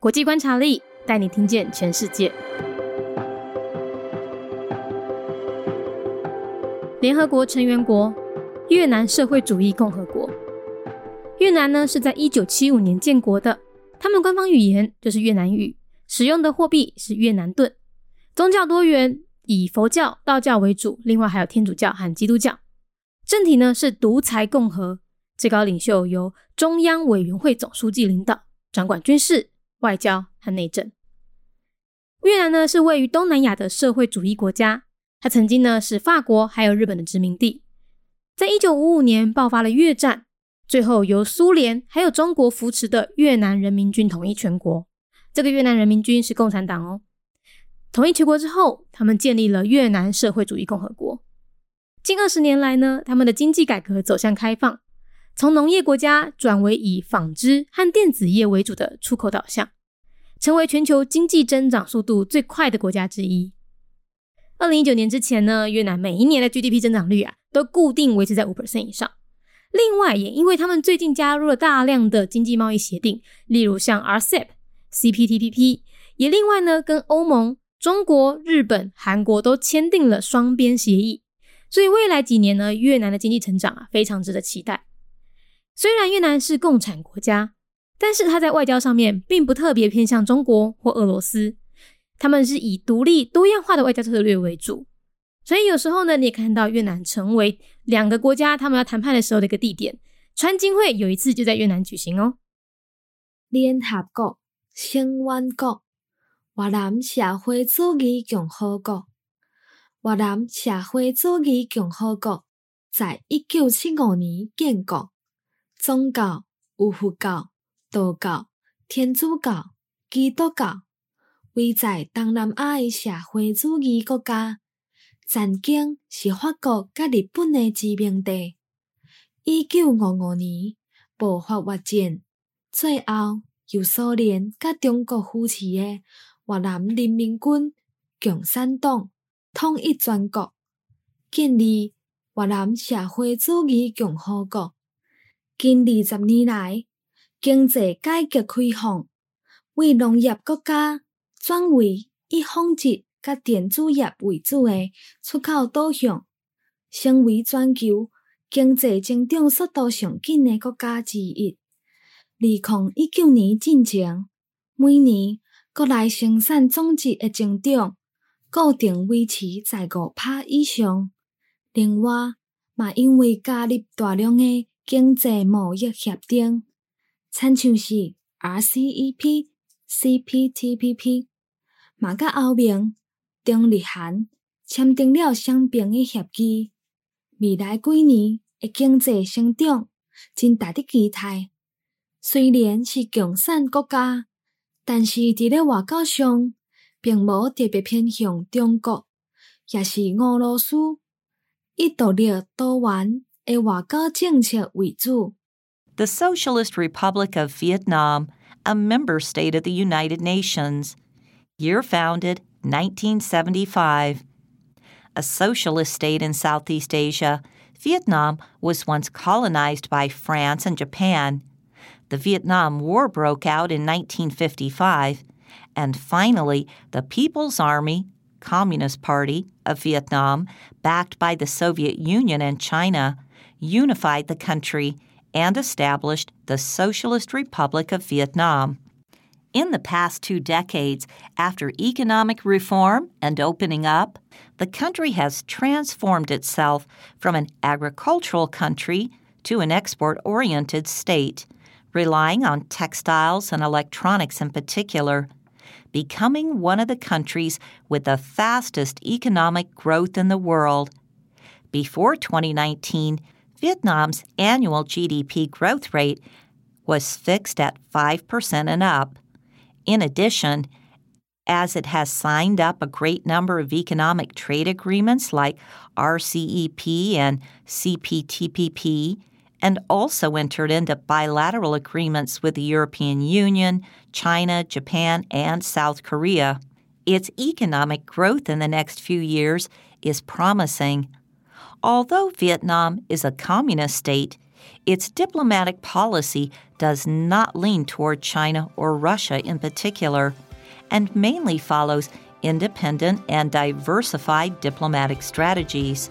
国际观察力带你听见全世界。联合国成员国越南社会主义共和国。越南呢是在一九七五年建国的，他们官方语言就是越南语，使用的货币是越南盾，宗教多元，以佛教、道教为主，另外还有天主教和基督教。政体呢是独裁共和，最高领袖由中央委员会总书记领导，掌管军事、外交和内政。越南呢是位于东南亚的社会主义国家，它曾经呢是法国还有日本的殖民地。在一九五五年爆发了越战，最后由苏联还有中国扶持的越南人民军统一全国。这个越南人民军是共产党哦。统一全国之后，他们建立了越南社会主义共和国。近二十年来呢，他们的经济改革走向开放，从农业国家转为以纺织和电子业为主的出口导向，成为全球经济增长速度最快的国家之一。二零一九年之前呢，越南每一年的 GDP 增长率啊，都固定维持在五 percent 以上。另外，也因为他们最近加入了大量的经济贸易协定，例如像 RCEP、CPTPP，也另外呢，跟欧盟、中国、日本、韩国都签订了双边协议。所以未来几年呢，越南的经济成长啊，非常值得期待。虽然越南是共产国家，但是它在外交上面并不特别偏向中国或俄罗斯，他们是以独立多样化的外交策略为主。所以有时候呢，你也看到越南成为两个国家他们要谈判的时候的一个地点。川金会有一次就在越南举行哦。联合国成员国越南社会主义共和国。越南社会主义共和国在一九七五年建国，宗教有佛教、道教、天主教、基督教，位在东南亚的社会主义国家。曾经是法国甲日本的殖民地。一九五五年爆发越战，最后由苏联甲中国扶持的越南人民军共产党。统一全国，建立越南社会主义共和国。近二十年来，经济改革开放，为农业国家转为以纺织甲电子业为主的出口导向，成为全球经济增长速度上紧的国家之一。二零一九年进前，每年国内生产总值的增长。固定维持在五帕以上。另外，嘛因为加入大量的经济贸易协定，亲像是 RCEP、CPTPP，嘛甲后面中日韩签订了双边的协议。未来几年的经济成长真值得期待。虽然是共产国家，但是伫咧外交上。并无特别偏向中国，也是俄罗斯，以独立多元的外交政策为主。The Socialist Republic of Vietnam, a member state of the United Nations. Year founded 1975. A socialist state in Southeast Asia, Vietnam was once colonized by France and Japan. The Vietnam War broke out in 1955 and finally, the People's Army, Communist Party of Vietnam, backed by the Soviet Union and China, unified the country and established the Socialist Republic of Vietnam. In the past two decades, after economic reform and opening up, the country has transformed itself from an agricultural country to an export oriented state, relying on textiles and electronics in particular becoming one of the countries with the fastest economic growth in the world. Before 2019, Vietnam's annual GDP growth rate was fixed at 5% and up. In addition, as it has signed up a great number of economic trade agreements like RCEP and CPTPP, and also entered into bilateral agreements with the European Union, China, Japan, and South Korea. Its economic growth in the next few years is promising. Although Vietnam is a communist state, Its diplomatic policy does not lean toward China or Russia in particular, and mainly follows independent and diversified diplomatic strategies.